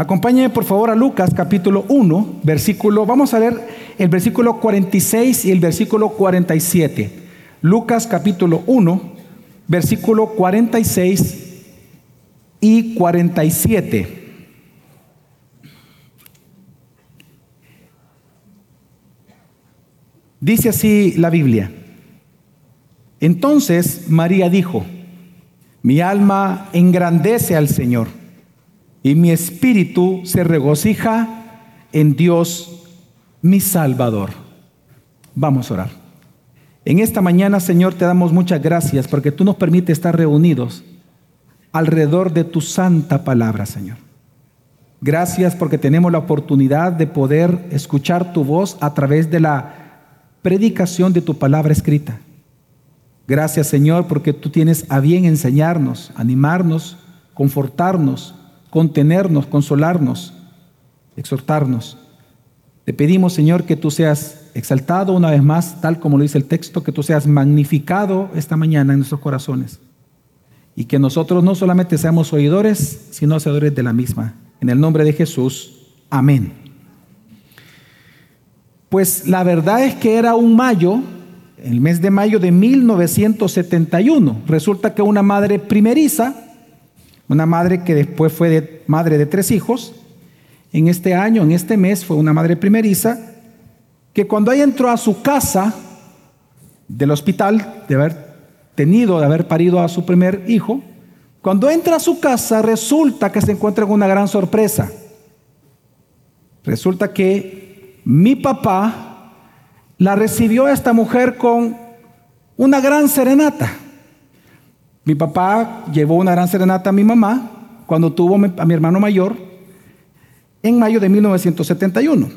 Acompáñenme por favor a Lucas capítulo 1, versículo, vamos a ver el versículo 46 y el versículo 47. Lucas capítulo 1, versículo 46 y 47. Dice así la Biblia. Entonces María dijo, mi alma engrandece al Señor y mi espíritu se regocija en Dios mi Salvador. Vamos a orar. En esta mañana, Señor, te damos muchas gracias porque tú nos permites estar reunidos alrededor de tu santa palabra, Señor. Gracias porque tenemos la oportunidad de poder escuchar tu voz a través de la predicación de tu palabra escrita. Gracias Señor porque tú tienes a bien enseñarnos, animarnos, confortarnos, contenernos, consolarnos, exhortarnos. Te pedimos Señor que tú seas exaltado una vez más, tal como lo dice el texto, que tú seas magnificado esta mañana en nuestros corazones. Y que nosotros no solamente seamos oidores, sino hacedores de la misma. En el nombre de Jesús. Amén. Pues la verdad es que era un mayo, el mes de mayo de 1971. Resulta que una madre primeriza, una madre que después fue madre de tres hijos, en este año, en este mes, fue una madre primeriza, que cuando ella entró a su casa del hospital, de haber tenido, de haber parido a su primer hijo, cuando entra a su casa resulta que se encuentra con una gran sorpresa. Resulta que mi papá la recibió a esta mujer con una gran serenata. Mi papá llevó una gran serenata a mi mamá cuando tuvo a mi hermano mayor en mayo de 1971.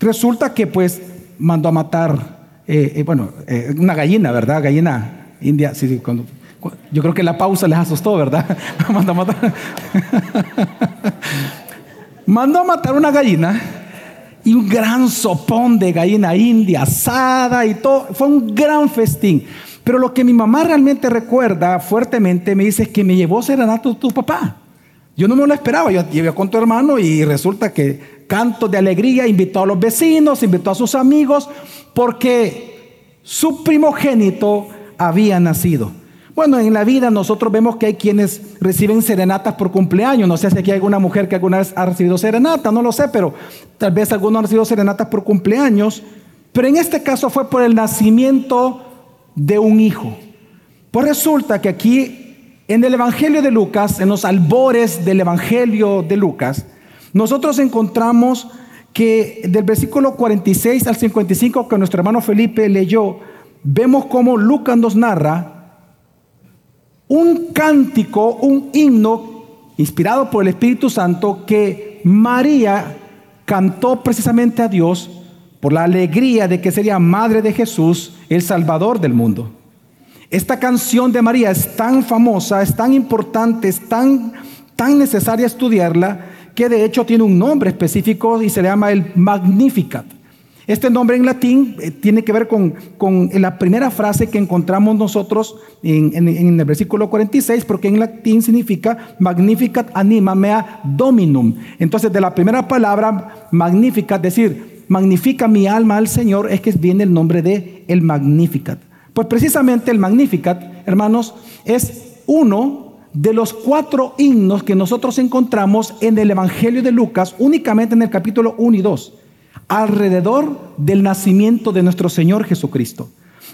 Resulta que pues mandó a matar, eh, eh, bueno, eh, una gallina, ¿verdad? Gallina india. Sí, cuando, yo creo que la pausa les asustó, ¿verdad? mandó a matar. mandó a matar una gallina y un gran sopón de gallina india asada y todo. Fue un gran festín. Pero lo que mi mamá realmente recuerda fuertemente me dice es que me llevó serenato tu papá. Yo no me lo esperaba. Yo llegué con tu hermano y resulta que canto de alegría, invitó a los vecinos, invitó a sus amigos, porque su primogénito había nacido. Bueno, en la vida nosotros vemos que hay quienes reciben serenatas por cumpleaños. No sé si aquí hay alguna mujer que alguna vez ha recibido serenata, no lo sé, pero tal vez algunos han recibido serenatas por cumpleaños. Pero en este caso fue por el nacimiento de un hijo. Pues resulta que aquí en el Evangelio de Lucas, en los albores del Evangelio de Lucas, nosotros encontramos que del versículo 46 al 55 que nuestro hermano Felipe leyó, vemos cómo Lucas nos narra un cántico, un himno inspirado por el Espíritu Santo que María cantó precisamente a Dios por la alegría de que sería madre de Jesús, el Salvador del mundo. Esta canción de María es tan famosa, es tan importante, es tan, tan necesaria estudiarla, que de hecho tiene un nombre específico y se le llama el Magnificat. Este nombre en latín eh, tiene que ver con, la primera frase que encontramos nosotros en, el versículo 46, porque en latín significa magnificat anima mea dominum. Entonces, de la primera palabra magnificat, decir, magnifica mi alma al Señor, es que viene el nombre de el magnificat. Pues precisamente el magnificat, hermanos, es uno de los cuatro himnos que nosotros encontramos en el Evangelio de Lucas, únicamente en el capítulo 1 y 2 alrededor del nacimiento de nuestro Señor Jesucristo.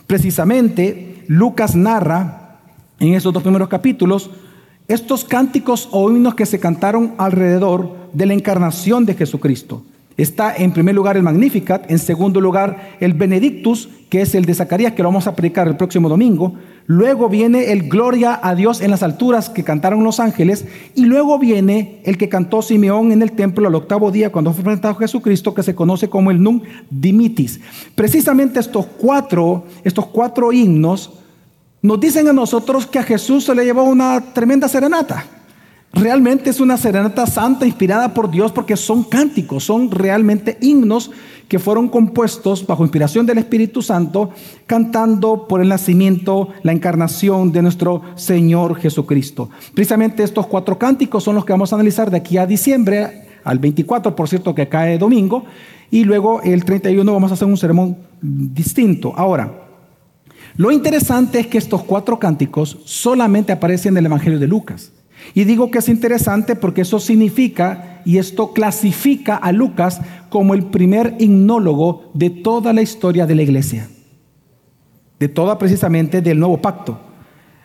Precisamente, Lucas narra en esos dos primeros capítulos estos cánticos o himnos que se cantaron alrededor de la encarnación de Jesucristo. Está en primer lugar el Magnificat, en segundo lugar el Benedictus, que es el de Zacarías, que lo vamos a predicar el próximo domingo. Luego viene el Gloria a Dios en las alturas que cantaron los ángeles. Y luego viene el que cantó Simeón en el templo al octavo día cuando fue presentado Jesucristo, que se conoce como el Num Dimitis. Precisamente estos cuatro, estos cuatro himnos nos dicen a nosotros que a Jesús se le llevó una tremenda serenata. Realmente es una serenata santa inspirada por Dios porque son cánticos, son realmente himnos que fueron compuestos bajo inspiración del Espíritu Santo, cantando por el nacimiento, la encarnación de nuestro Señor Jesucristo. Precisamente estos cuatro cánticos son los que vamos a analizar de aquí a diciembre, al 24, por cierto, que cae domingo, y luego el 31 vamos a hacer un sermón distinto. Ahora, lo interesante es que estos cuatro cánticos solamente aparecen en el Evangelio de Lucas. Y digo que es interesante porque eso significa y esto clasifica a Lucas como el primer himnólogo de toda la historia de la iglesia, de toda precisamente del nuevo pacto.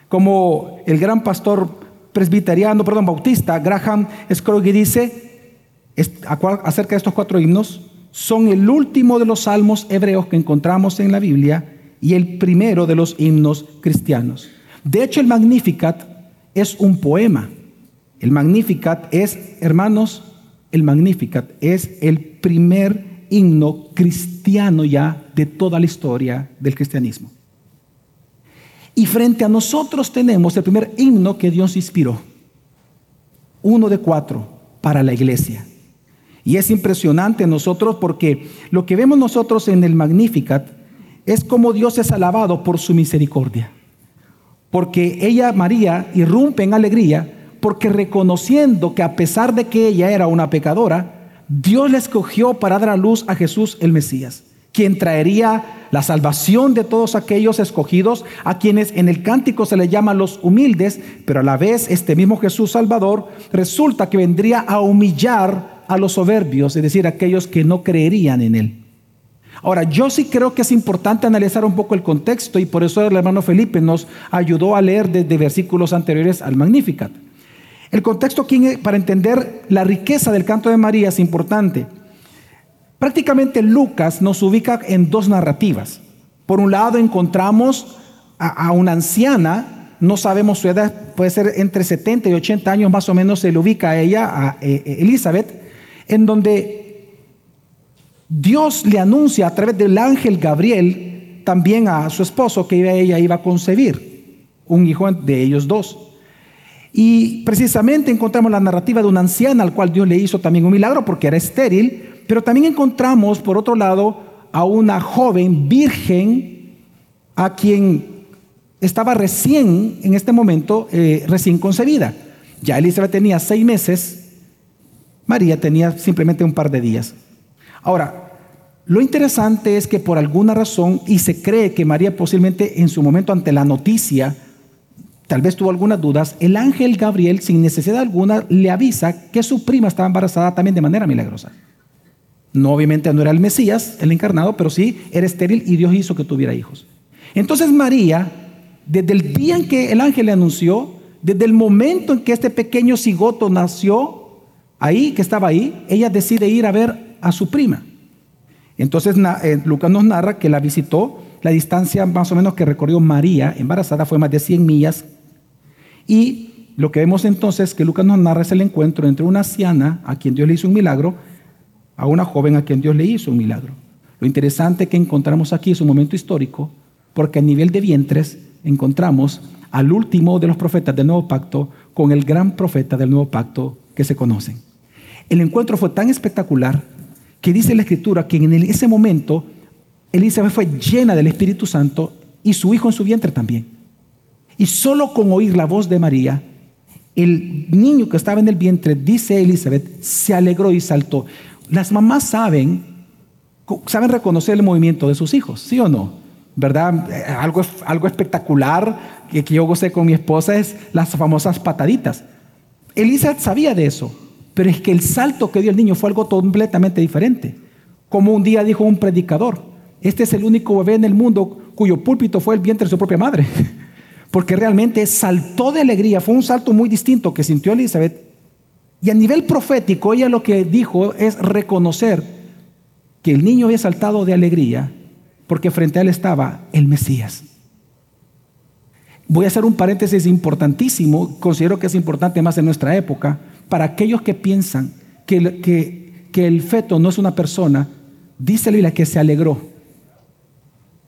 Como el gran pastor presbiteriano, perdón, bautista, Graham Scroggie dice acerca de estos cuatro himnos, son el último de los salmos hebreos que encontramos en la Biblia y el primero de los himnos cristianos. De hecho, el Magnificat es un poema. El Magnificat es, hermanos, el Magnificat es el primer himno cristiano ya de toda la historia del cristianismo. Y frente a nosotros tenemos el primer himno que Dios inspiró. Uno de cuatro para la iglesia. Y es impresionante nosotros porque lo que vemos nosotros en el Magnificat es como Dios es alabado por su misericordia. Porque ella, María, irrumpe en alegría porque reconociendo que a pesar de que ella era una pecadora, Dios la escogió para dar a luz a Jesús el Mesías, quien traería la salvación de todos aquellos escogidos, a quienes en el cántico se le llama los humildes, pero a la vez este mismo Jesús Salvador resulta que vendría a humillar a los soberbios, es decir, aquellos que no creerían en él. Ahora, yo sí creo que es importante analizar un poco el contexto y por eso el hermano Felipe nos ayudó a leer desde versículos anteriores al Magnificat. El contexto aquí para entender la riqueza del canto de María es importante. Prácticamente Lucas nos ubica en dos narrativas. Por un lado encontramos a, una anciana, no sabemos su edad, puede ser entre 70 y 80 años más o menos, se le ubica a ella, a eh, eh, Elizabeth, en donde Dios le anuncia a través del ángel Gabriel también a su esposo que ella iba a concebir un hijo de ellos dos. Y precisamente encontramos la narrativa de una anciana al cual Dios le hizo también un milagro porque era estéril, pero también encontramos por otro lado a una joven virgen a quien estaba recién, en este momento, eh, recién concebida. Ya Elizabeth tenía seis meses, María tenía simplemente un par de días. Ahora, lo interesante es que por alguna razón, y se cree que María posiblemente en su momento ante la noticia, tal vez tuvo algunas dudas, el ángel Gabriel sin necesidad alguna le avisa que su prima estaba embarazada también de manera milagrosa. No, obviamente no era el Mesías, el encarnado, pero sí era estéril y Dios hizo que tuviera hijos. Entonces María, desde el día en que el ángel le anunció, desde el momento en que este pequeño cigoto nació, ahí, que estaba ahí, ella decide ir a ver a su prima. Entonces eh, Lucas nos narra que la visitó, la distancia más o menos que recorrió María embarazada fue más de 100 millas. Y lo que vemos entonces que Lucas nos narra es el encuentro entre una anciana a quien Dios le hizo un milagro, a una joven a quien Dios le hizo un milagro. Lo interesante que encontramos aquí es un momento histórico, porque a nivel de vientres encontramos al último de los profetas del nuevo pacto con el gran profeta del nuevo pacto que se conocen. El encuentro fue tan espectacular que dice la escritura que en ese momento Elizabeth fue llena del Espíritu Santo y su hijo en su vientre también. Y solo con oír la voz de María, el niño que estaba en el vientre, dice Elizabeth, se alegró y saltó. Las mamás saben, saben reconocer el movimiento de sus hijos, ¿sí o no? ¿Verdad? Eh, algo, algo espectacular que, que yo gocé con mi esposa es las famosas pataditas. Elizabeth sabía de eso. Pero es que el salto que dio el niño fue algo completamente diferente. Como un día dijo un predicador, este es el único bebé en el mundo cuyo púlpito fue el vientre de su propia madre. Porque realmente saltó de alegría, fue un salto muy distinto que sintió Elizabeth. Y a nivel profético, ella lo que dijo es reconocer que el niño había saltado de alegría porque frente a él estaba el Mesías. Voy a hacer un paréntesis importantísimo, considero que es importante más en nuestra época, para aquellos que piensan que, el feto no es una persona, dice la que se alegró.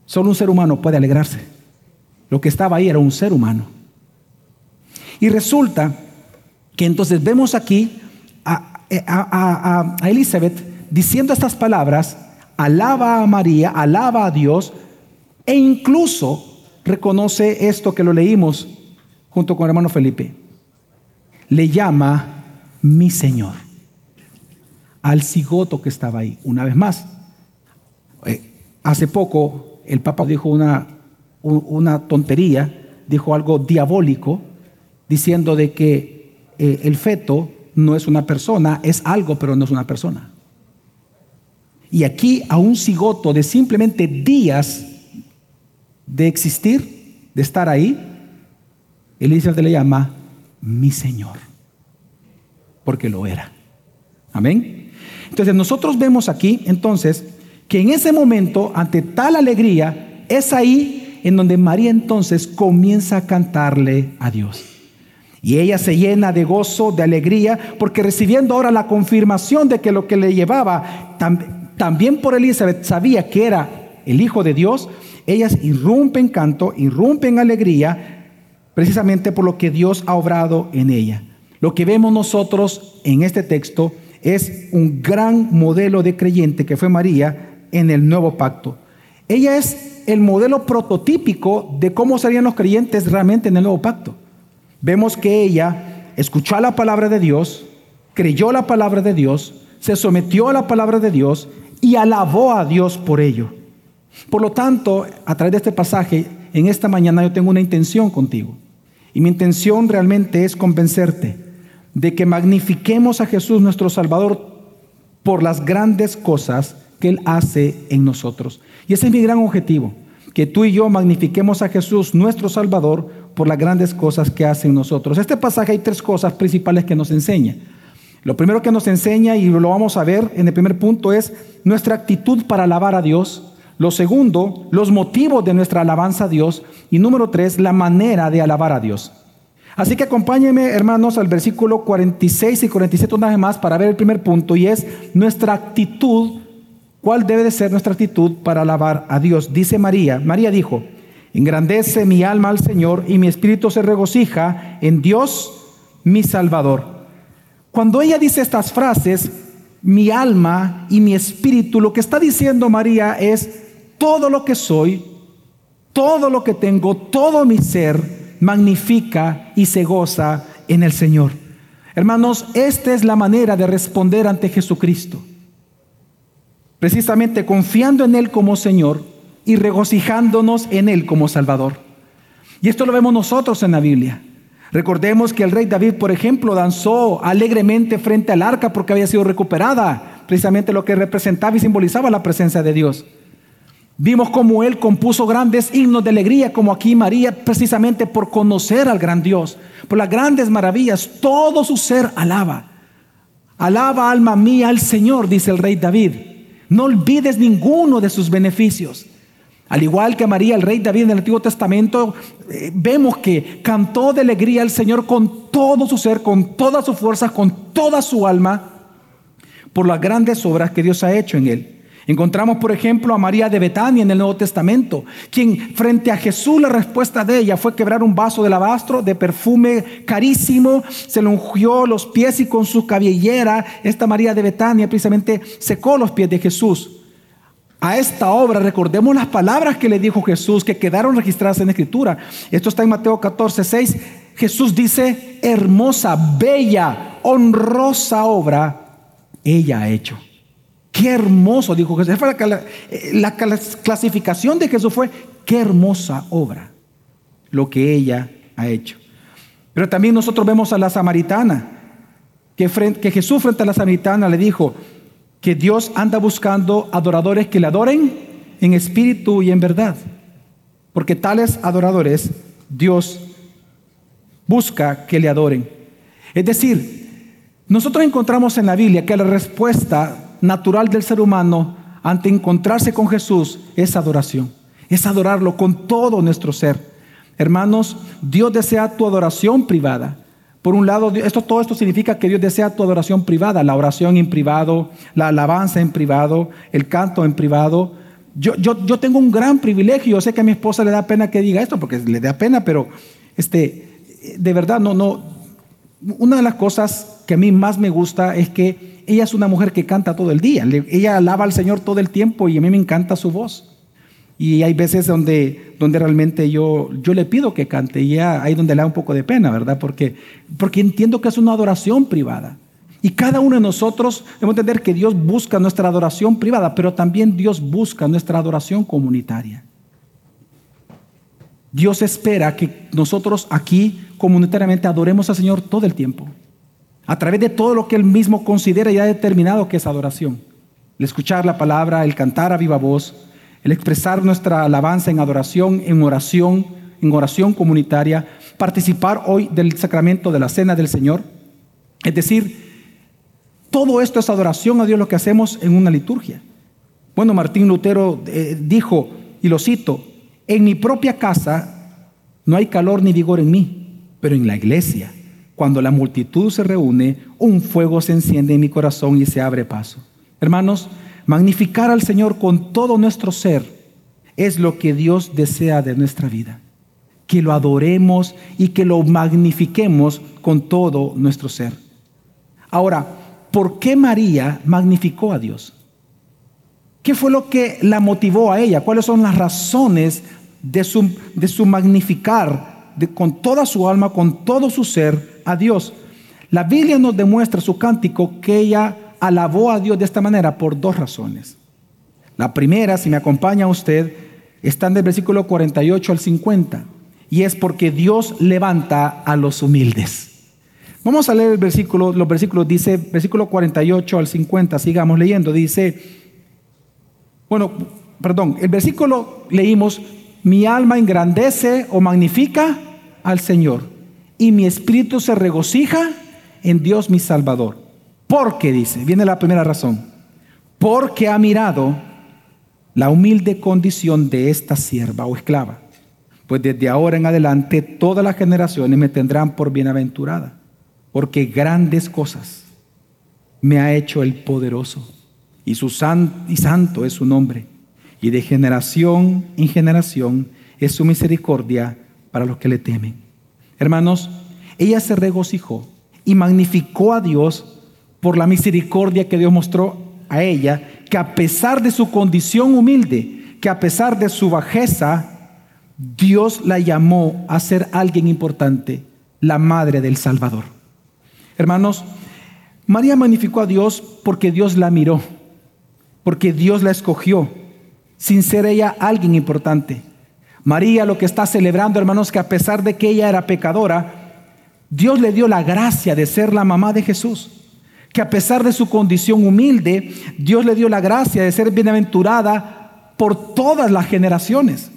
Solo un ser humano puede alegrarse. Lo que estaba ahí era un ser humano. Y resulta que entonces vemos aquí a, a, a, Elizabeth diciendo estas palabras, alaba a María, alaba a Dios, e incluso reconoce esto que lo leímos junto con el hermano Felipe. Le llama mi Señor. al cigoto que estaba ahí, una vez más. Eh, hace poco el Papa dijo una, una tontería, dijo algo diabólico, diciendo de que eh, el feto no es una persona, es algo, pero no es una persona. Y aquí a un cigoto de simplemente días de existir, de estar ahí, Elizabeth le llama mi Señor, porque lo era. Amén. Entonces nosotros vemos aquí entonces que en ese momento, ante tal alegría, es ahí en donde María entonces comienza a cantarle a Dios. Y ella se llena de gozo, de alegría, porque recibiendo ahora la confirmación de que lo que le llevaba, también por Elizabeth sabía que era el Hijo de Dios, ellas irrumpen canto, irrumpen alegría, precisamente por lo que Dios ha obrado en ella. Lo que vemos nosotros en este texto es un gran modelo de creyente que fue María en el nuevo pacto. Ella es el modelo prototípico de cómo serían los creyentes realmente en el nuevo pacto. Vemos que ella escuchó la palabra de Dios, creyó la palabra de Dios, se sometió a la palabra de Dios y alabó a Dios por ello. Por lo tanto, a través de este pasaje, en esta mañana yo tengo una intención contigo. Y mi intención realmente es convencerte de que magnifiquemos a Jesús nuestro Salvador por las grandes cosas que Él hace en nosotros. Y ese es mi gran objetivo, que tú y yo magnifiquemos a Jesús nuestro Salvador por las grandes cosas que hace en nosotros. Este pasaje hay tres cosas principales que nos enseña. Lo primero que nos enseña, y lo vamos a ver en el primer punto, es nuestra actitud para alabar a Dios. Lo segundo, los motivos de nuestra alabanza a Dios. Y número tres, la manera de alabar a Dios. Así que acompáñenme, hermanos, al versículo 46 y 47 una vez más para ver el primer punto y es nuestra actitud. ¿Cuál debe de ser nuestra actitud para alabar a Dios? Dice María. María dijo, engrandece mi alma al Señor y mi espíritu se regocija en Dios, mi Salvador. Cuando ella dice estas frases, mi alma y mi espíritu, lo que está diciendo María es todo lo que soy, todo lo que tengo, todo mi ser magnifica y se goza en el Señor. Hermanos, esta es la manera de responder ante Jesucristo. Precisamente confiando en Él como Señor y regocijándonos en Él como Salvador. Y esto lo vemos nosotros en la Biblia. Recordemos que el rey David, por ejemplo, danzó alegremente frente al arca porque había sido recuperada, precisamente lo que representaba y simbolizaba la presencia de Dios. Vimos cómo él compuso grandes himnos de alegría, como aquí María, precisamente por conocer al gran Dios, por las grandes maravillas, todo su ser alaba. Alaba alma mía al Señor, dice el rey David. No olvides ninguno de sus beneficios. Al igual que María, el rey David en el Antiguo Testamento, eh, vemos que cantó de alegría al Señor con todo su ser, con todas sus fuerzas, con toda su alma, por las grandes obras que Dios ha hecho en él. Encontramos, por ejemplo, a María de Betania en el Nuevo Testamento, quien frente a Jesús la respuesta de ella fue quebrar un vaso de alabastro de perfume carísimo, se le ungió los pies y con su cabellera, esta María de Betania precisamente secó los pies de Jesús. A esta obra recordemos las palabras que le dijo Jesús, que quedaron registradas en Escritura. Esto está en Mateo 14, 6. Jesús dice, hermosa, bella, honrosa obra ella ha hecho. Qué hermoso, dijo Jesús. La, clasificación de Jesús fue, qué hermosa obra lo que ella ha hecho. Pero también nosotros vemos a la samaritana, que, que Jesús frente a la samaritana le dijo que Dios anda buscando adoradores que le adoren en espíritu y en verdad. Porque tales adoradores Dios busca que le adoren. Es decir, nosotros encontramos en la Biblia que la respuesta natural del ser humano ante encontrarse con Jesús es adoración. Es adorarlo con todo nuestro ser. Hermanos, Dios desea tu adoración privada. Por un lado, esto, todo esto significa que Dios desea tu adoración privada, la oración en privado, la alabanza en privado, el canto en privado. Yo, yo, yo tengo un gran privilegio, yo sé que a mi esposa le da pena que diga esto, porque le da pena, pero este, de verdad, no, no. Una de las cosas que a mí más me gusta es que ella es una mujer que canta todo el día. ella alaba al Señor todo el tiempo y a mí me encanta su voz. Y hay veces donde, donde realmente yo, yo le pido que cante y ahí donde le da un poco de pena, ¿verdad? Porque, porque entiendo que es una adoración privada. Y cada uno de nosotros debemos entender que Dios busca nuestra adoración privada, pero también Dios busca nuestra adoración comunitaria. Dios espera que nosotros aquí comunitariamente adoremos al Señor todo el tiempo, a través de todo lo que Él mismo considera y ha determinado que es adoración. El escuchar la palabra, el cantar a viva voz, el expresar nuestra alabanza en adoración, en oración, en oración comunitaria, participar hoy del sacramento de la cena del Señor. Es decir, todo esto es adoración a Dios lo que hacemos en una liturgia. Bueno, Martín Lutero eh, dijo, y lo cito, en mi propia casa no hay calor ni vigor en mí, pero en la iglesia, cuando la multitud se reúne, un fuego se enciende en mi corazón y se abre paso. Hermanos, magnificar al Señor con todo nuestro ser es lo que Dios desea de nuestra vida. Que lo adoremos y que lo magnifiquemos con todo nuestro ser. Ahora, ¿por qué María magnificó a Dios? ¿Qué fue lo que la motivó a ella? ¿Cuáles son las razones de su, de su magnificar con toda su alma, con todo su ser a Dios? La Biblia nos demuestra su cántico que ella alabó a Dios de esta manera por dos razones. La primera, si me acompaña usted, está en el versículo 48 al 50, y es porque Dios levanta a los humildes. Vamos a leer el versículo, los versículos, dice, versículo 48 al 50, sigamos leyendo, dice, bueno, perdón, el versículo leímos, mi alma engrandece o magnifica al Señor, y mi espíritu se regocija en Dios mi Salvador porque dice, viene la primera razón, porque ha mirado la humilde condición de esta sierva o esclava. Pues desde ahora en adelante todas las generaciones me tendrán por bienaventurada, porque grandes cosas me ha hecho el poderoso, y, su y santo es su nombre, y de generación en generación es su misericordia para los que le temen. Hermanos, ella se regocijó y magnificó a Dios por la misericordia que Dios mostró a ella, que a pesar de su condición humilde, que a pesar de su bajeza, Dios la llamó a ser alguien importante, la madre del Salvador. Hermanos, María magnificó a Dios porque Dios la miró, porque Dios la escogió, sin ser ella alguien importante. María lo que está celebrando, hermanos, que a pesar de que ella era pecadora, Dios le dio la gracia de ser la mamá de Jesús que a pesar de su condición humilde, Dios le dio la gracia de ser bienaventurada por todas las generaciones.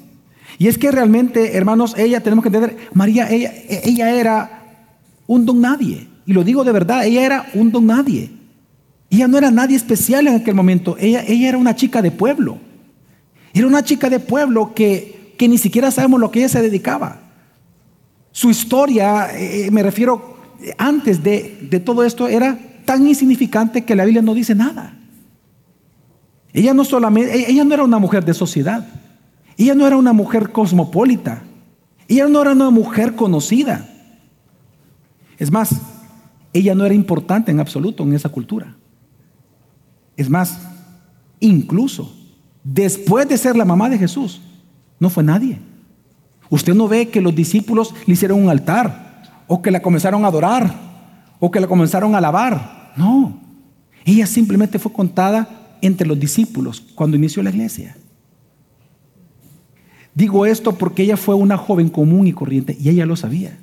Y es que realmente, hermanos, ella, tenemos que entender, María, ella, ella era un don nadie. Y lo digo de verdad, ella era un don nadie. Ella no era nadie especial en aquel momento, ella, ella era una chica de pueblo. Era una chica de pueblo que, que ni siquiera sabemos lo que ella se dedicaba. Su historia, eh, me refiero, antes de, de todo esto, era tan insignificante que la Biblia no dice nada. Ella no solamente, ella no era una mujer de sociedad. Ella no era una mujer cosmopolita. Ella no era una mujer conocida. Es más, ella no era importante en absoluto en esa cultura. Es más, incluso después de ser la mamá de Jesús, no fue nadie. Usted no ve que los discípulos le hicieron un altar, o que la comenzaron a adorar, o que la comenzaron a alabar. No, ella simplemente fue contada entre los discípulos cuando inició la iglesia. Digo esto porque ella fue una joven común y corriente y ella lo sabía.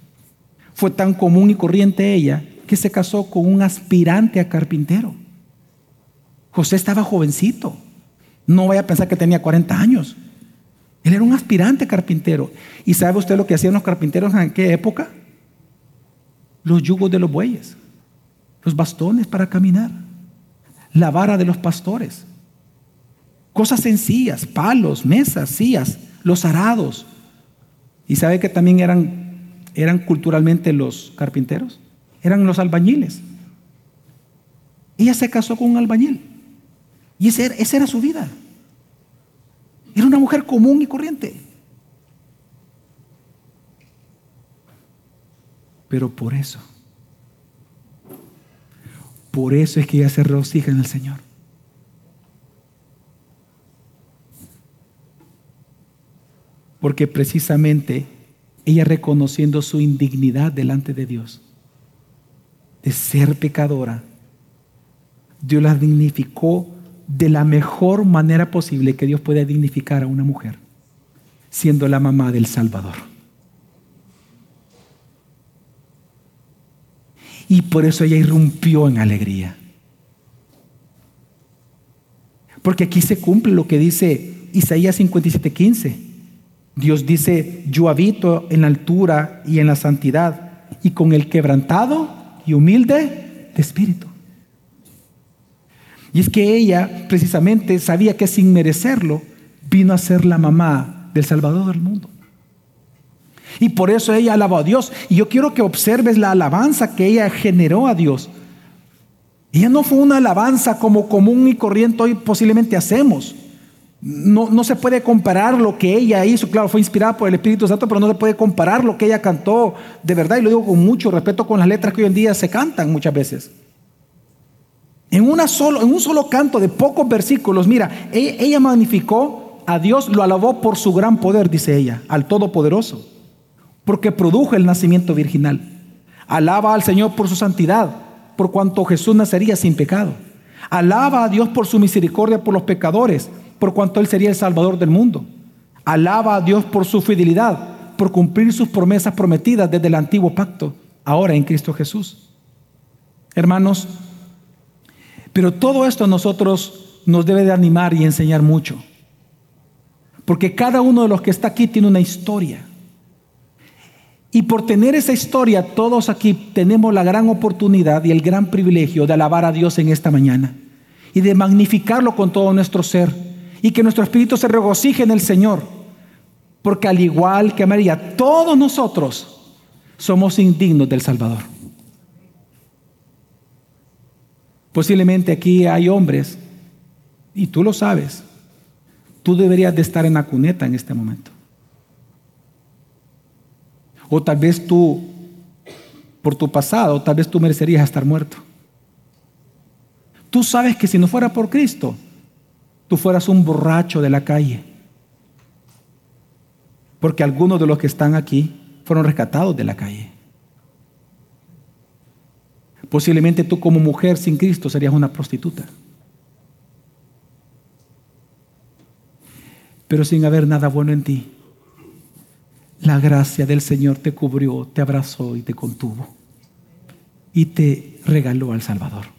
Fue tan común y corriente ella que se casó con un aspirante a carpintero. José estaba jovencito. No vaya a pensar que tenía 40 años. Él era un aspirante carpintero. ¿Y sabe usted lo que hacían los carpinteros en qué época? Los yugos de los bueyes los bastones para caminar, la vara de los pastores, cosas sencillas, palos, mesas, sillas, los arados. ¿Y sabe que también eran, eran culturalmente los carpinteros? Eran los albañiles. Ella se casó con un albañil. Y esa era su vida. Era una mujer común y corriente. Pero por eso por eso es que ella se regocija en el Señor. Porque precisamente ella reconociendo su indignidad delante de Dios, de ser pecadora, Dios la dignificó de la mejor manera posible que Dios puede dignificar a una mujer, siendo la mamá del Salvador. Y por eso ella irrumpió en alegría. Porque aquí se cumple lo que dice Isaías 57:15. Dios dice, yo habito en la altura y en la santidad y con el quebrantado y humilde de espíritu. Y es que ella precisamente sabía que sin merecerlo vino a ser la mamá del Salvador del mundo. Y por eso ella alabó a Dios. Y yo quiero que observes la alabanza que ella generó a Dios. Ella no fue una alabanza como común y corriente hoy posiblemente hacemos. No, no, se puede comparar lo que ella hizo, claro, fue inspirada por el Espíritu Santo, pero no se puede comparar lo que ella cantó de verdad, y lo digo con mucho respeto con las letras que hoy en día se cantan muchas veces. En, una solo, en un solo canto de pocos versículos, mira, ella, ella magnificó a Dios, lo alabó por su gran poder, dice ella, al Todopoderoso, porque produjo el nacimiento virginal. Alaba al Señor por su santidad, por cuanto Jesús nacería sin pecado. Alaba a Dios por su misericordia por los pecadores por cuanto Él sería el Salvador del mundo. Alaba a Dios por su fidelidad, por cumplir sus promesas prometidas desde el antiguo pacto, ahora en Cristo Jesús. Hermanos, pero todo esto a nosotros nos debe de animar y enseñar mucho. Porque cada uno de los que está aquí tiene una historia. Y por tener esa historia, todos aquí tenemos la gran oportunidad y el gran privilegio de alabar a Dios en esta mañana y de magnificarlo con todo nuestro ser y que nuestro espíritu se regocije en el Señor. Porque al igual que María, todos nosotros somos indignos del Salvador. Posiblemente aquí hay hombres, y tú lo sabes, tú deberías de estar en la cuneta en este momento. O tal vez tú, por tu pasado, tal vez tú merecerías estar muerto. Tú sabes que si no fuera por Cristo, tú fueras un borracho de la calle. Porque algunos de los que están aquí fueron rescatados de la calle. Posiblemente tú como mujer sin Cristo serías una prostituta. Pero sin haber nada bueno en ti, la gracia del Señor te cubrió, te abrazó y te contuvo. Y te regaló al Salvador.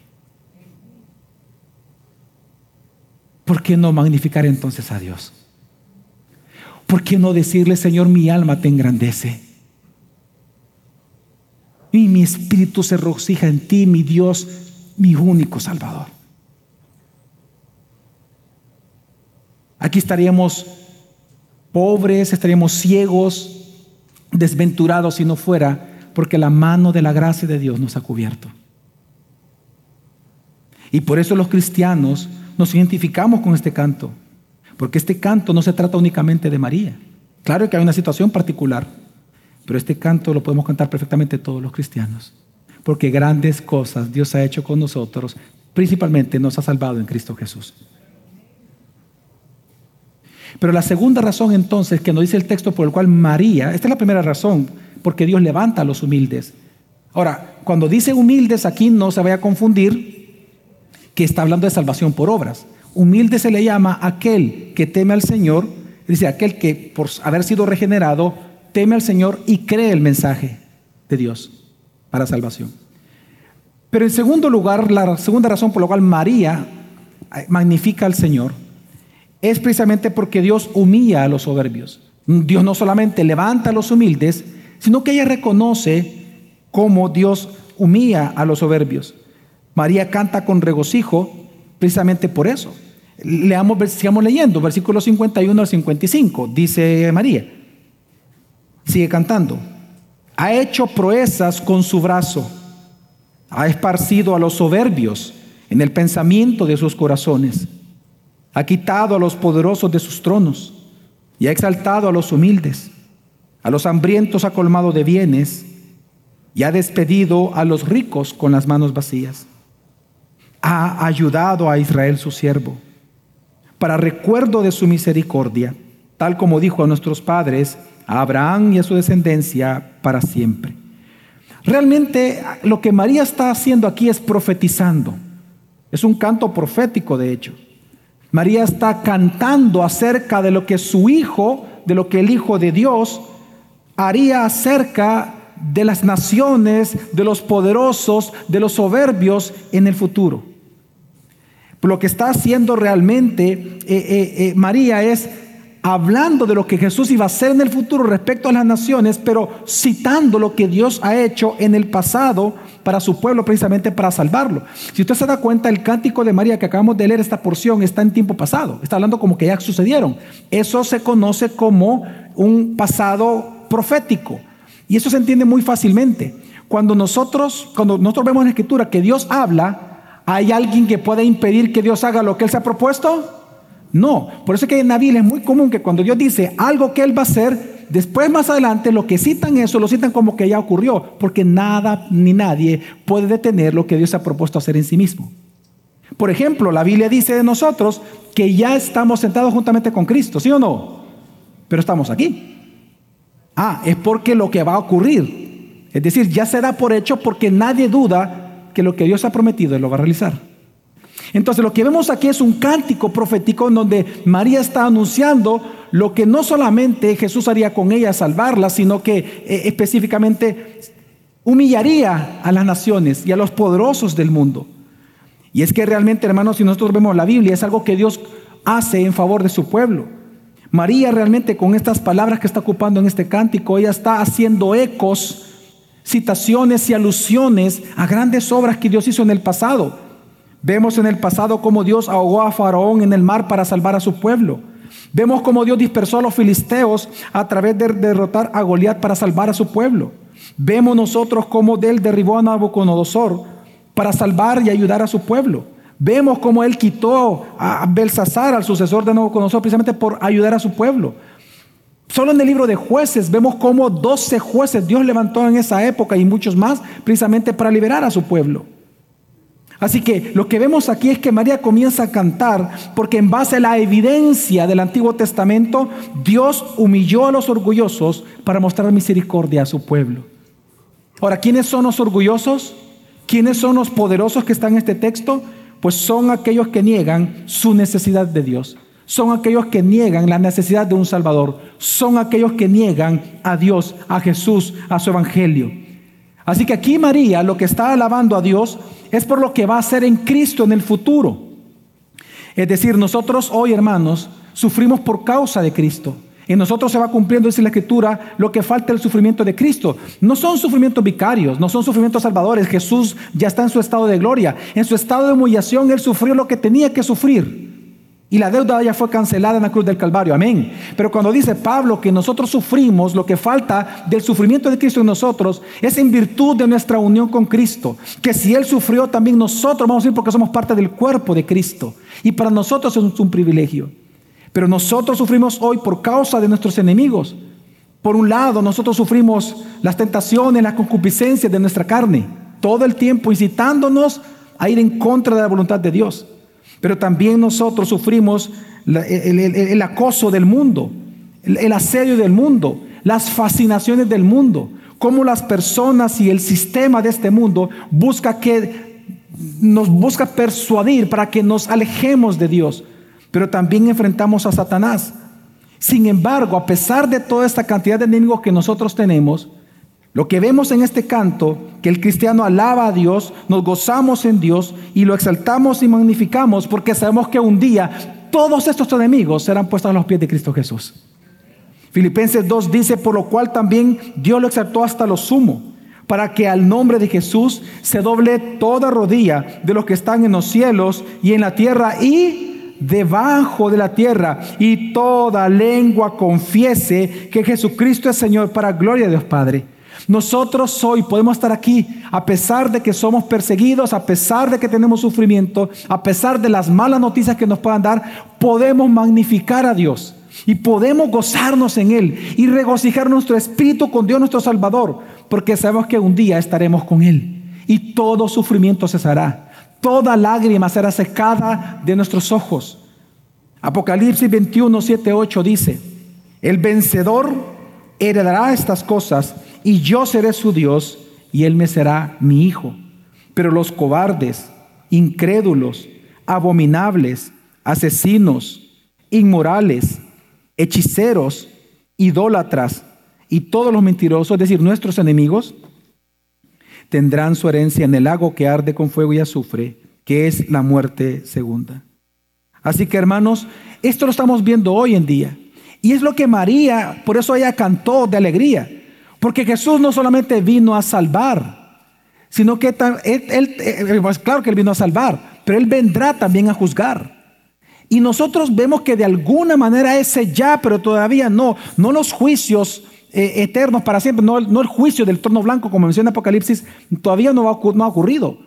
¿por qué no magnificar entonces a Dios? ¿Por qué no decirle, Señor, mi alma te engrandece? Y mi espíritu se regocija en ti, mi Dios, mi único Salvador. Aquí estaríamos pobres, estaríamos ciegos, desventurados si no fuera porque la mano de la gracia de Dios nos ha cubierto. Y por eso los cristianos nos identificamos con este canto, porque este canto no se trata únicamente de María. Claro que hay una situación particular, pero este canto lo podemos cantar perfectamente todos los cristianos, porque grandes cosas Dios ha hecho con nosotros, principalmente nos ha salvado en Cristo Jesús. Pero la segunda razón entonces que nos dice el texto por el cual María, esta es la primera razón, porque Dios levanta a los humildes. Ahora, cuando dice humildes aquí no se vaya a confundir que está hablando de salvación por obras. Humilde se le llama aquel que teme al Señor, dice aquel que por haber sido regenerado teme al Señor y cree el mensaje de Dios para salvación. Pero en segundo lugar, la segunda razón por la cual María eh, magnifica al Señor es precisamente porque Dios humilla a los soberbios. Dios no solamente levanta a los humildes, sino que ella reconoce cómo Dios humilla a los soberbios. María canta con regocijo precisamente por eso. Leamos, sigamos leyendo, versículo 51 al 55, dice María. Sigue cantando. Ha hecho proezas con su brazo, ha esparcido a los soberbios en el pensamiento de sus corazones, ha quitado a los poderosos de sus tronos y ha exaltado a los humildes, a los hambrientos ha colmado de bienes y ha despedido a los ricos con las manos vacías. Ha ayudado a Israel su siervo, para recuerdo de su misericordia, tal como dijo a nuestros padres, a Abraham y a su descendencia para siempre. Realmente lo que María está haciendo aquí es profetizando. Es un canto profético, de hecho. María está cantando acerca de lo que su hijo, de lo que el Hijo de Dios haría acerca de las naciones, de los poderosos, de los soberbios en el futuro. Lo que está haciendo realmente eh, eh, eh, María es hablando de lo que Jesús iba a hacer en el futuro respecto a las naciones, pero citando lo que Dios ha hecho en el pasado para su pueblo, precisamente para salvarlo. Si usted se da cuenta, el cántico de María que acabamos de leer, esta porción, está en tiempo pasado. Está hablando como que ya sucedieron. Eso se conoce como un pasado profético. Y eso se entiende muy fácilmente. Cuando nosotros, cuando nosotros vemos en la escritura que Dios habla, ¿hay alguien que pueda impedir que Dios haga lo que Él se ha propuesto? No, por eso es que en la Biblia es muy común que cuando Dios dice algo que Él va a hacer, después más adelante lo que citan eso, lo citan como que ya ocurrió, porque nada ni nadie puede detener lo que Dios ha propuesto hacer en sí mismo. Por ejemplo, la Biblia dice de nosotros que ya estamos sentados juntamente con Cristo, ¿sí o no? Pero estamos aquí. Ah, es porque lo que va a ocurrir. Es decir, ya se da por hecho porque nadie duda que lo que Dios ha prometido Él lo va a realizar. Entonces lo que vemos aquí es un cántico profético en donde María está anunciando lo que no solamente Jesús haría con ella salvarla, sino que eh, específicamente humillaría a las naciones y a los poderosos del mundo. Y es que realmente, hermanos, si nosotros vemos la Biblia, es algo que Dios hace en favor de su pueblo. María realmente con estas palabras que está ocupando en este cántico, ella está haciendo ecos, citaciones y alusiones a grandes obras que Dios hizo en el pasado. Vemos en el pasado cómo Dios ahogó a Faraón en el mar para salvar a su pueblo. Vemos cómo Dios dispersó a los filisteos a través de derrotar a Goliat para salvar a su pueblo. Vemos nosotros cómo él derribó a Nabucodonosor para salvar y ayudar a su pueblo. Vemos cómo él quitó a Belsasar, al sucesor de Nabucodonosor, precisamente por ayudar a su pueblo. Solo en el libro de jueces vemos cómo 12 jueces Dios levantó en esa época y muchos más, precisamente para liberar a su pueblo. Así que lo que vemos aquí es que María comienza a cantar porque en base a la evidencia del Antiguo Testamento, Dios humilló a los orgullosos para mostrar misericordia a su pueblo. Ahora, ¿quiénes son los orgullosos? ¿Quiénes son los poderosos que están en este texto? Pues son aquellos que niegan su necesidad de Dios. Son aquellos que niegan la necesidad de un Salvador. Son aquellos que niegan a Dios, a Jesús, a su Evangelio. Así que aquí María lo que está alabando a Dios es por lo que va a ser en Cristo en el futuro. Es decir, nosotros hoy, hermanos, sufrimos por causa de Cristo. En nosotros se va cumpliendo, dice la Escritura, lo que falta el sufrimiento de Cristo. No son sufrimientos vicarios, no son sufrimientos salvadores. Jesús ya está en su estado de gloria. En su estado de humillación, Él sufrió lo que tenía que sufrir. Y la deuda ya fue cancelada en la cruz del Calvario. Amén. Pero cuando dice Pablo que nosotros sufrimos, lo que falta del sufrimiento de Cristo en nosotros es en virtud de nuestra unión con Cristo. Que si Él sufrió, también nosotros vamos a ir porque somos parte del cuerpo de Cristo. Y para nosotros es un privilegio. Pero nosotros sufrimos hoy por causa de nuestros enemigos. Por un lado, nosotros sufrimos las tentaciones, las concupiscencias de nuestra carne. Todo el tiempo incitándonos a ir en contra de la voluntad de Dios. Pero también nosotros sufrimos el, acoso del mundo, el, asedio del mundo, las fascinaciones del mundo, cómo las personas y el sistema de este mundo busca que nos busca persuadir para que nos alejemos de Dios. Pero también enfrentamos a Satanás. Sin embargo, a pesar de toda esta cantidad de enemigos que nosotros tenemos, lo que vemos en este canto, que el cristiano alaba a Dios, nos gozamos en Dios y lo exaltamos y magnificamos porque sabemos que un día todos estos enemigos serán puestos a los pies de Cristo Jesús. Filipenses 2 dice, por lo cual también Dios lo exaltó hasta lo sumo, para que al nombre de Jesús se doble toda rodilla de los que están en los cielos y en la tierra y debajo de la tierra, y toda lengua confiese que Jesucristo es Señor para gloria de Dios Padre. Nosotros hoy podemos estar aquí a pesar de que somos perseguidos, a pesar de que tenemos sufrimiento, a pesar de las malas noticias que nos puedan dar, podemos magnificar a Dios y podemos gozarnos en Él y regocijar nuestro espíritu con Dios nuestro Salvador, porque sabemos que un día estaremos con Él y todo sufrimiento cesará, toda lágrima será secada de nuestros ojos. Apocalipsis 21, 7, 8 dice, el vencedor heredará estas cosas y yo seré su Dios y él me será mi hijo. Pero los cobardes, incrédulos, abominables, asesinos, inmorales, hechiceros, idólatras y todos los mentirosos, es decir, nuestros enemigos, tendrán su herencia en el lago que arde con fuego y azufre, que es la muerte segunda. Así que hermanos, esto lo estamos viendo hoy en día. Y es lo que María, por eso ella cantó de alegría. Porque Jesús no solamente vino a salvar, sino que él, eh, pues claro que él vino a salvar, pero él vendrá también a juzgar. Y nosotros vemos que de alguna manera ese ya, pero todavía no, no los juicios eh, eternos para siempre, no, el juicio del trono blanco como menciona Apocalipsis, todavía no, no ha ocurrido.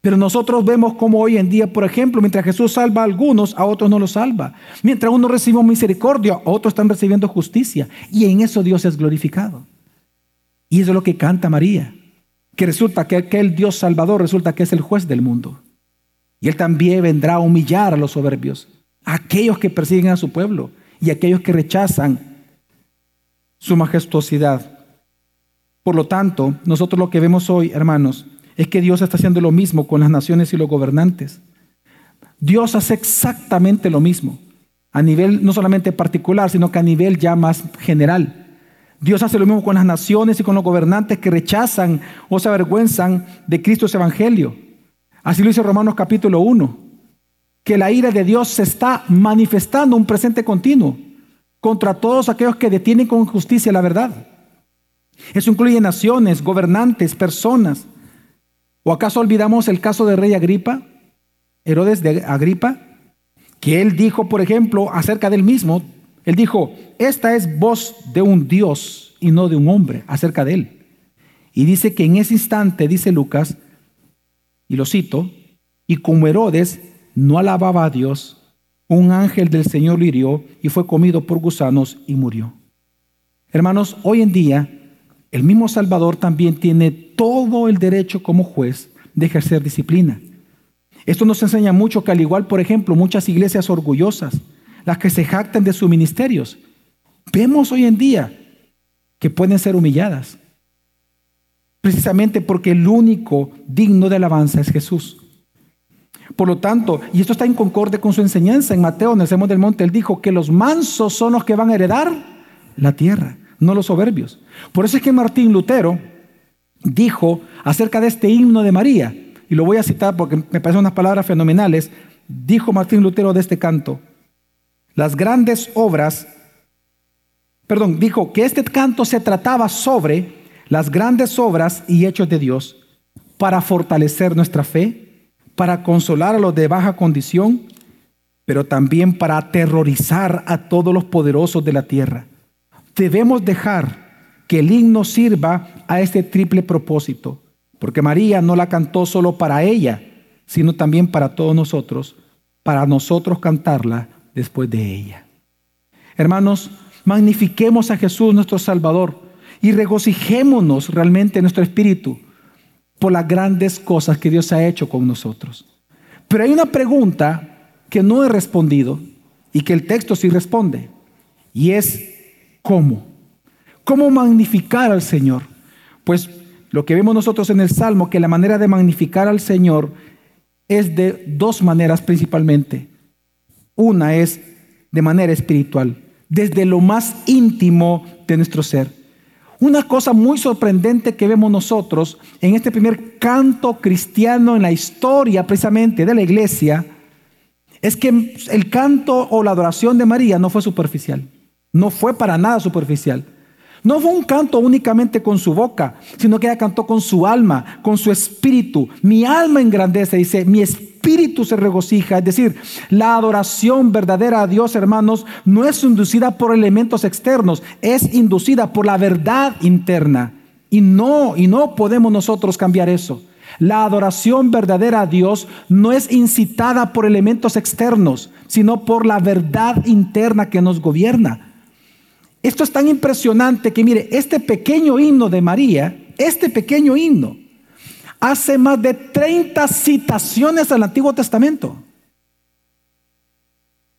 Pero nosotros vemos como hoy en día, por ejemplo, mientras Jesús salva a algunos, a otros no los salva. Mientras uno recibe misericordia, otros están recibiendo justicia. Y en eso Dios es glorificado. Y eso es lo que canta María. Que resulta que aquel Dios salvador resulta que es el juez del mundo. Y Él también vendrá a humillar a los soberbios, a aquellos que persiguen a su pueblo y a aquellos que rechazan su majestuosidad. Por lo tanto, nosotros lo que vemos hoy, hermanos, es que Dios está haciendo lo mismo con las naciones y los gobernantes. Dios hace exactamente lo mismo, a nivel no solamente particular, sino que a nivel ya más general. Dios hace lo mismo con las naciones y con los gobernantes que rechazan o se avergüenzan de Cristo Evangelio. Así lo dice Romanos capítulo 1, que la ira de Dios se está manifestando un presente continuo contra todos aquellos que detienen con justicia la verdad. Eso incluye naciones, gobernantes, personas, ¿O acaso olvidamos el caso de rey Agripa, Herodes de Agripa, que él dijo, por ejemplo, acerca del mismo, él dijo, esta es voz de un Dios y no de un hombre acerca de él. Y dice que en ese instante, dice Lucas, y lo cito, y como Herodes no alababa a Dios, un ángel del Señor lo hirió y fue comido por gusanos y murió. Hermanos, hoy en día el mismo Salvador también tiene todo el derecho como juez de ejercer disciplina. Esto nos enseña mucho que al igual, por ejemplo, muchas iglesias orgullosas, las que se jactan de sus ministerios, vemos hoy en día que pueden ser humilladas. Precisamente porque el único digno de alabanza es Jesús. Por lo tanto, y esto está en concorde con su enseñanza en Mateo, en el del Monte, él dijo que los mansos son los que van a heredar la tierra no los soberbios. Por eso es que Martín Lutero dijo acerca de este himno de María, y lo voy a citar porque me parecen unas palabras fenomenales, dijo Martín Lutero de este canto, las grandes obras, perdón, dijo que este canto se trataba sobre las grandes obras y hechos de Dios para fortalecer nuestra fe, para consolar a los de baja condición, pero también para aterrorizar a todos los poderosos de la tierra. Debemos dejar que el himno sirva a este triple propósito, porque María no la cantó solo para ella, sino también para todos nosotros, para nosotros cantarla después de ella. Hermanos, magnifiquemos a Jesús nuestro Salvador y regocijémonos realmente en nuestro espíritu por las grandes cosas que Dios ha hecho con nosotros. Pero hay una pregunta que no he respondido y que el texto sí responde, y es ¿Cómo? ¿Cómo magnificar al Señor? Pues lo que vemos nosotros en el Salmo, que la manera de magnificar al Señor es de dos maneras principalmente. Una es de manera espiritual, desde lo más íntimo de nuestro ser. Una cosa muy sorprendente que vemos nosotros en este primer canto cristiano en la historia precisamente de la iglesia es que el canto o la adoración de María no fue superficial. No fue para nada superficial. No fue un canto únicamente con su boca, sino que ella cantó con su alma, con su espíritu. Mi alma engrandece, dice, mi espíritu se regocija. Es decir, la adoración verdadera a Dios, hermanos, no es inducida por elementos externos, es inducida por la verdad interna. Y no, y no podemos nosotros cambiar eso. La adoración verdadera a Dios no es incitada por elementos externos, sino por la verdad interna que nos gobierna. Esto es tan impresionante que mire, este pequeño himno de María, este pequeño himno, hace más de 30 citaciones al Antiguo Testamento.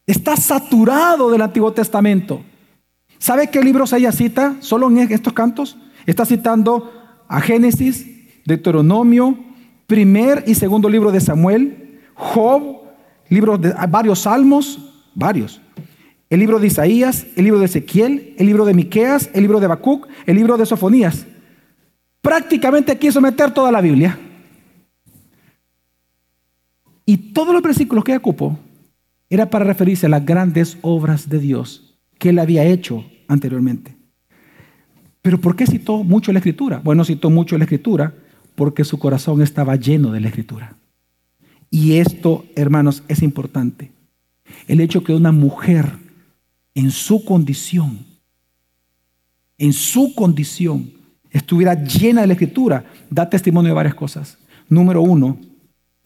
Está saturado del Antiguo Testamento. ¿Sabe qué libros ella cita solo en estos cantos? Está citando a Génesis, Deuteronomio, primer y segundo libro de Samuel, Job, libros de varios salmos, varios. El libro de Isaías, el libro de Ezequiel, el libro de Miqueas, el libro de Habacuc, el libro de Sofonías. Prácticamente quiso meter toda la Biblia. Y todos los versículos que ocupó era para referirse a las grandes obras de Dios que él había hecho anteriormente. Pero ¿por qué citó mucho la escritura? Bueno, citó mucho la escritura porque su corazón estaba lleno de la escritura. Y esto, hermanos, es importante. El hecho que una mujer en su condición, en su condición, estuviera llena de la escritura, da testimonio de varias cosas. Número uno,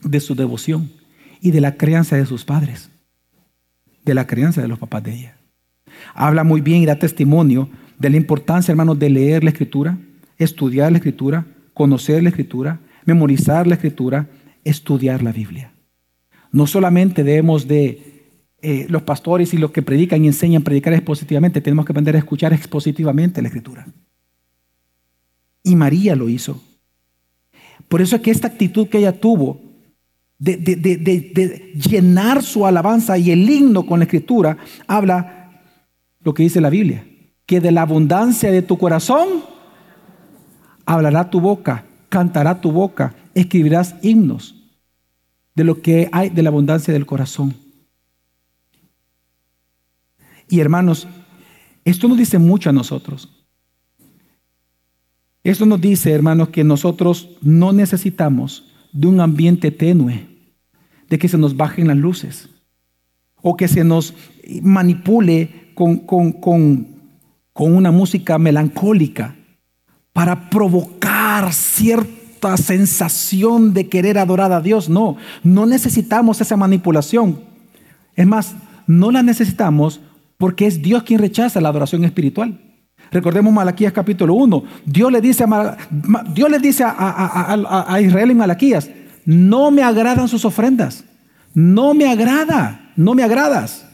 de su devoción y de la crianza de sus padres, de la crianza de los papás de ella. Habla muy bien y da testimonio de la importancia, hermanos, de leer la escritura, estudiar la escritura, conocer la escritura, memorizar la escritura, estudiar la Biblia. No solamente debemos de, eh, los pastores y los que predican y enseñan predicar expositivamente, tenemos que aprender a escuchar expositivamente la escritura. Y María lo hizo. Por eso es que esta actitud que ella tuvo de, llenar su alabanza y el himno con la escritura, habla lo que dice la Biblia, que de la abundancia de tu corazón hablará tu boca, cantará tu boca, escribirás himnos de lo que hay de la abundancia del corazón. Y hermanos, esto nos dice mucho a nosotros. Esto nos dice, hermanos, que nosotros no necesitamos de un ambiente tenue, de que se nos bajen las luces o que se nos manipule con, con, con, con una música melancólica para provocar cierta sensación de querer adorar a Dios. No, no necesitamos esa manipulación. Es más, no la necesitamos porque es Dios quien rechaza la adoración espiritual. Recordemos Malaquías capítulo 1. Dios le dice, a, Israel en Malaquías, no me agradan sus ofrendas. No me agrada, no me agradas.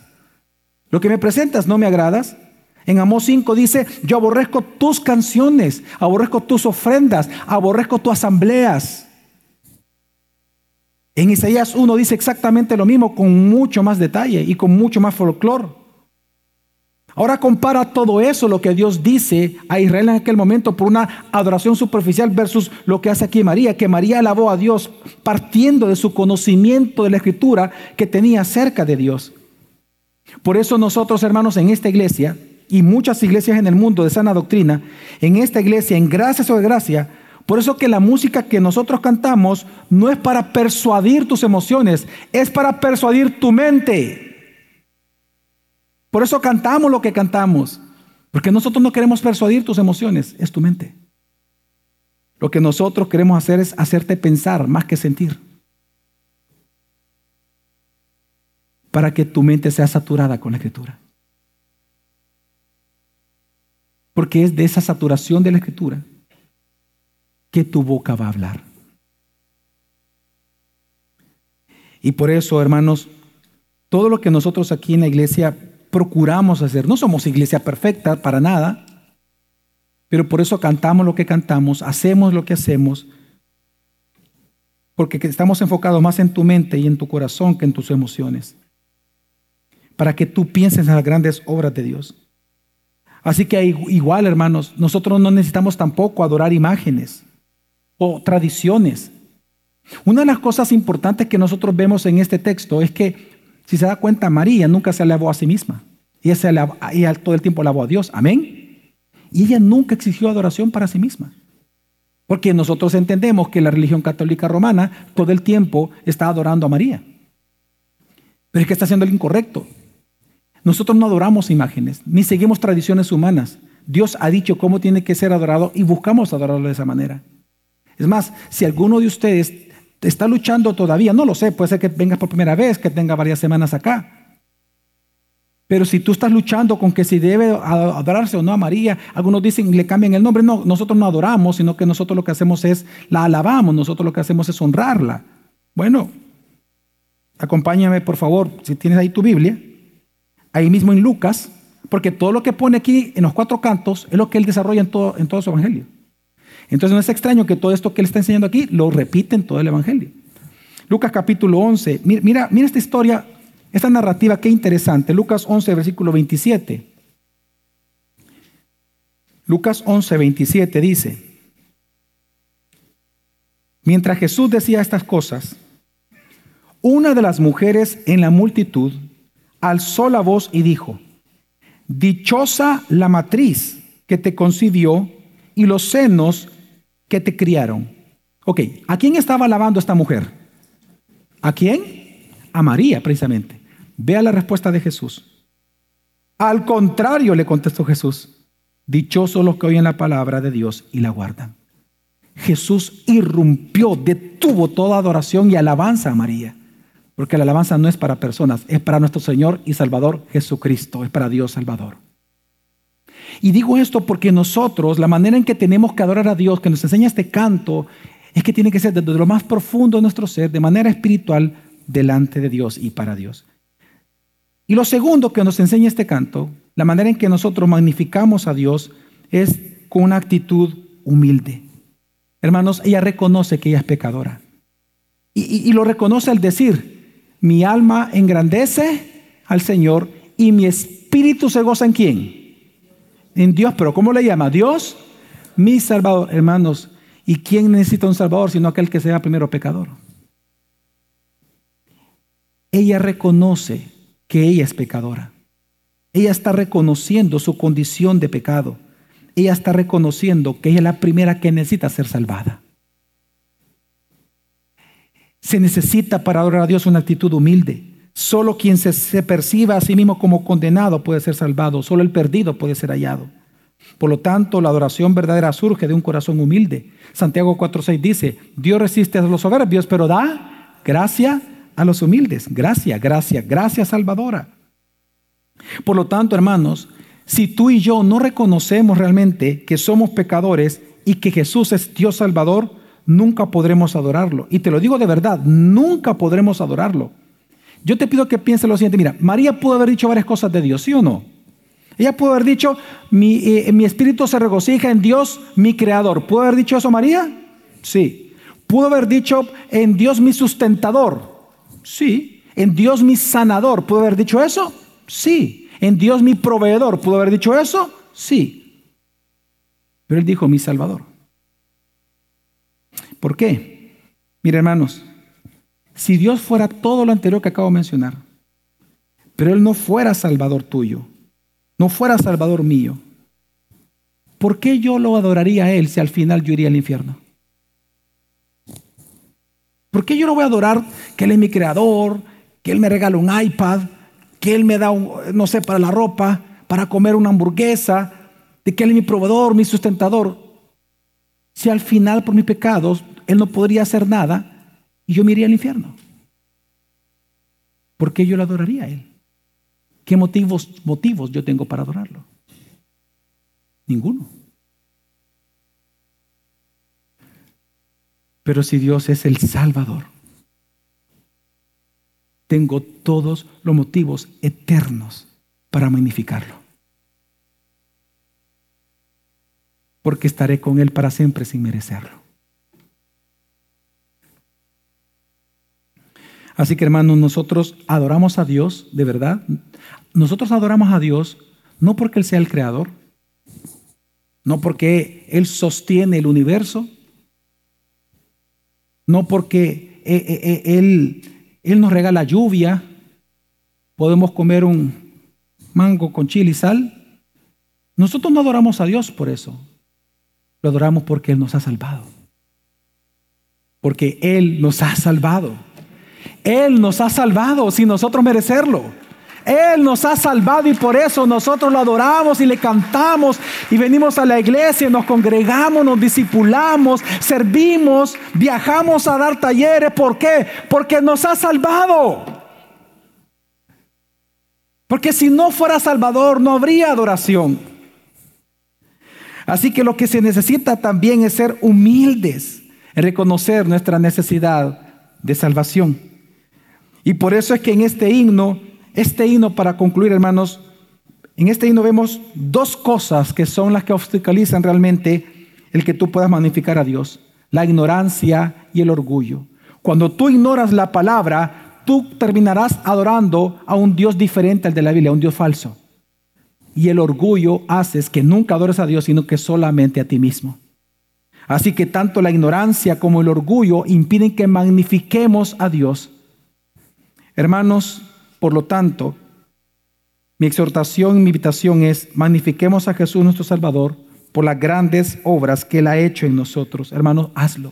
Lo que me presentas no me agradas. En Amós 5 dice, yo aborrezco tus canciones, aborrezco tus ofrendas, aborrezco tus asambleas. En Isaías 1 dice exactamente lo mismo, con mucho más detalle y con mucho más folclore. Ahora compara todo eso, lo que Dios dice a Israel en aquel momento por una adoración superficial versus lo que hace aquí María, que María alabó a Dios partiendo de su conocimiento de la escritura que tenía cerca de Dios. Por eso nosotros, hermanos, en esta iglesia y muchas iglesias en el mundo de sana doctrina, en esta iglesia, en gracia sobre gracia, por eso que la música que nosotros cantamos no es para persuadir tus emociones, es para persuadir tu mente. Por eso cantamos lo que cantamos. Porque nosotros no queremos persuadir tus emociones, es tu mente. Lo que nosotros queremos hacer es hacerte pensar más que sentir. Para que tu mente sea saturada con la escritura. Porque es de esa saturación de la escritura que tu boca va a hablar. Y por eso, hermanos, todo lo que nosotros aquí en la iglesia procuramos hacer. No somos iglesia perfecta para nada, pero por eso cantamos lo que cantamos, hacemos lo que hacemos, porque estamos enfocados más en tu mente y en tu corazón que en tus emociones, para que tú pienses en las grandes obras de Dios. Así que igual, hermanos, nosotros no necesitamos tampoco adorar imágenes o tradiciones. Una de las cosas importantes que nosotros vemos en este texto es que si se da cuenta, María nunca se alabó a sí misma. Ella, ella todo el tiempo alabó a Dios. Amén. Y ella nunca exigió adoración para sí misma. Porque nosotros entendemos que la religión católica romana todo el tiempo está adorando a María. Pero es que está haciendo lo incorrecto. Nosotros no adoramos imágenes, ni seguimos tradiciones humanas. Dios ha dicho cómo tiene que ser adorado y buscamos adorarlo de esa manera. Es más, si alguno de ustedes está luchando todavía, no lo sé, puede ser que vengas por primera vez, que tenga varias semanas acá. Pero si tú estás luchando con que si debe adorarse o no a María, algunos dicen le cambian el nombre. No, nosotros no adoramos, sino que nosotros lo que hacemos es la alabamos, nosotros lo que hacemos es honrarla. Bueno, acompáñame por favor, si tienes ahí tu Biblia, ahí mismo en Lucas, porque todo lo que pone aquí en los cuatro cantos es lo que él desarrolla en todo, en todo su evangelio. Entonces no es extraño que todo esto que él está enseñando aquí lo repite en todo el Evangelio. Lucas capítulo 11. Mira, mira esta historia, esta narrativa, qué interesante. Lucas 11, versículo 27. Lucas 11, 27 dice, mientras Jesús decía estas cosas, una de las mujeres en la multitud alzó la voz y dijo, Dichosa la matriz que te concibió y los senos que te criaron. Ok, ¿a quién estaba alabando esta mujer? ¿A quién? A María, precisamente. Vea la respuesta de Jesús. Al contrario, le contestó Jesús, dichosos los que oyen la palabra de Dios y la guardan. Jesús irrumpió, detuvo toda adoración y alabanza a María. Porque la alabanza no es para personas, es para nuestro Señor y Salvador Jesucristo, es para Dios Salvador. Y digo esto porque nosotros, la manera en que tenemos que adorar a Dios, que nos enseña este canto, es que tiene que ser desde lo más profundo de nuestro ser, de manera espiritual, delante de Dios y para Dios. Y lo segundo que nos enseña este canto, la manera en que nosotros magnificamos a Dios, es con una actitud humilde. Hermanos, ella reconoce que ella es pecadora. Y, lo reconoce al decir, mi alma engrandece al Señor y mi espíritu se goza en quién? En Dios, pero ¿cómo le llama? Dios, mi Salvador. Hermanos, ¿y quién necesita un Salvador sino aquel que sea primero pecador? Ella reconoce que ella es pecadora. Ella está reconociendo su condición de pecado. Ella está reconociendo que ella es la primera que necesita ser salvada. Se necesita para adorar a Dios una actitud humilde. Solo quien se, perciba a sí mismo como condenado puede ser salvado. Solo el perdido puede ser hallado. Por lo tanto, la adoración verdadera surge de un corazón humilde. Santiago 4.6 dice, Dios resiste a los soberbios, pero da gracia a los humildes. Gracia, gracia, gracia salvadora. Por lo tanto, hermanos, si tú y yo no reconocemos realmente que somos pecadores y que Jesús es Dios salvador, nunca podremos adorarlo. Y te lo digo de verdad, nunca podremos adorarlo. Yo te pido que pienses lo siguiente, mira, María pudo haber dicho varias cosas de Dios, ¿sí o no? Ella pudo haber dicho, mi, eh, mi espíritu se regocija en Dios, mi creador. ¿Pudo haber dicho eso María? Sí. ¿Pudo haber dicho en Dios mi sustentador? Sí. ¿En Dios mi sanador? ¿Pudo haber dicho eso? Sí. ¿En Dios mi proveedor? ¿Pudo haber dicho eso? Sí. Pero él dijo mi salvador. ¿Por qué? Mira, hermanos, si Dios fuera todo lo anterior que acabo de mencionar, pero Él no fuera salvador tuyo, no fuera salvador mío, ¿por qué yo lo adoraría a Él si al final yo iría al infierno? ¿Por qué yo no voy a adorar que Él es mi creador, que Él me regala un iPad, que Él me da, un, no sé, para la ropa, para comer una hamburguesa, de que Él es mi proveedor, mi sustentador? si al final por mis pecados Él no podría hacer nada y yo me iría al infierno? ¿Por qué yo lo adoraría a Él? ¿Qué motivos, motivos yo tengo para adorarlo? Ninguno. Pero si Dios es el Salvador, tengo todos los motivos eternos para magnificarlo. porque estaré con Él para siempre sin merecerlo. Así que hermanos, nosotros adoramos a Dios, de verdad. Nosotros adoramos a Dios no porque Él sea el creador, no porque Él sostiene el universo, no porque eh, eh, eh, Él, Él nos regala lluvia, podemos comer un mango con chile y sal. Nosotros no adoramos a Dios por eso. Lo adoramos porque Él nos ha salvado. Porque Él nos ha salvado. Él nos ha salvado sin nosotros merecerlo. Él nos ha salvado y por eso nosotros lo adoramos y le cantamos y venimos a la iglesia, nos congregamos, nos discipulamos, servimos, viajamos a dar talleres. ¿Por qué? Porque nos ha salvado. Porque si no fuera Salvador no habría adoración. Así que lo que se necesita también es ser humildes, reconocer nuestra necesidad de salvación. Y por eso es que en este himno, este himno para concluir hermanos, en este himno vemos dos cosas que son las que obstaculizan realmente el que tú puedas magnificar a Dios, la ignorancia y el orgullo. Cuando tú ignoras la palabra, tú terminarás adorando a un Dios diferente al de la Biblia, un Dios falso. Y el orgullo hace que nunca adores a Dios, sino que solamente a ti mismo. Así que tanto la ignorancia como el orgullo impiden que magnifiquemos a Dios. Hermanos, por lo tanto, mi exhortación y mi invitación es, magnifiquemos a Jesús nuestro Salvador por las grandes obras que Él ha hecho en nosotros. Hermanos, hazlo.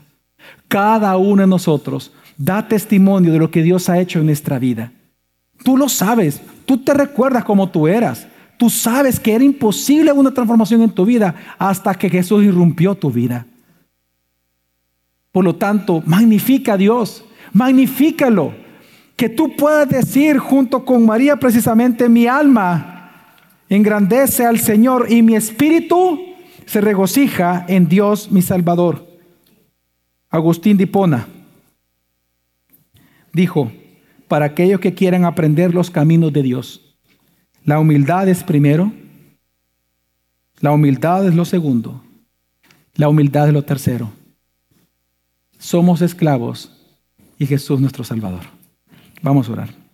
Cada uno de nosotros da testimonio de lo que Dios ha hecho en nuestra vida. Tú lo sabes, tú te recuerdas cómo tú eras. Tú sabes que era imposible una transformación en tu vida hasta que Jesús irrumpió tu vida. Por lo tanto, magnifica a Dios, magnifícalo. Que tú puedas decir junto con María precisamente, mi alma engrandece al Señor y mi espíritu se regocija en Dios mi Salvador. Agustín de Hipona dijo, para aquellos que quieran aprender los caminos de Dios, la humildad es primero, la humildad es lo segundo, la humildad es lo tercero somos esclavos y Jesús nuestro Salvador. Vamos a orar.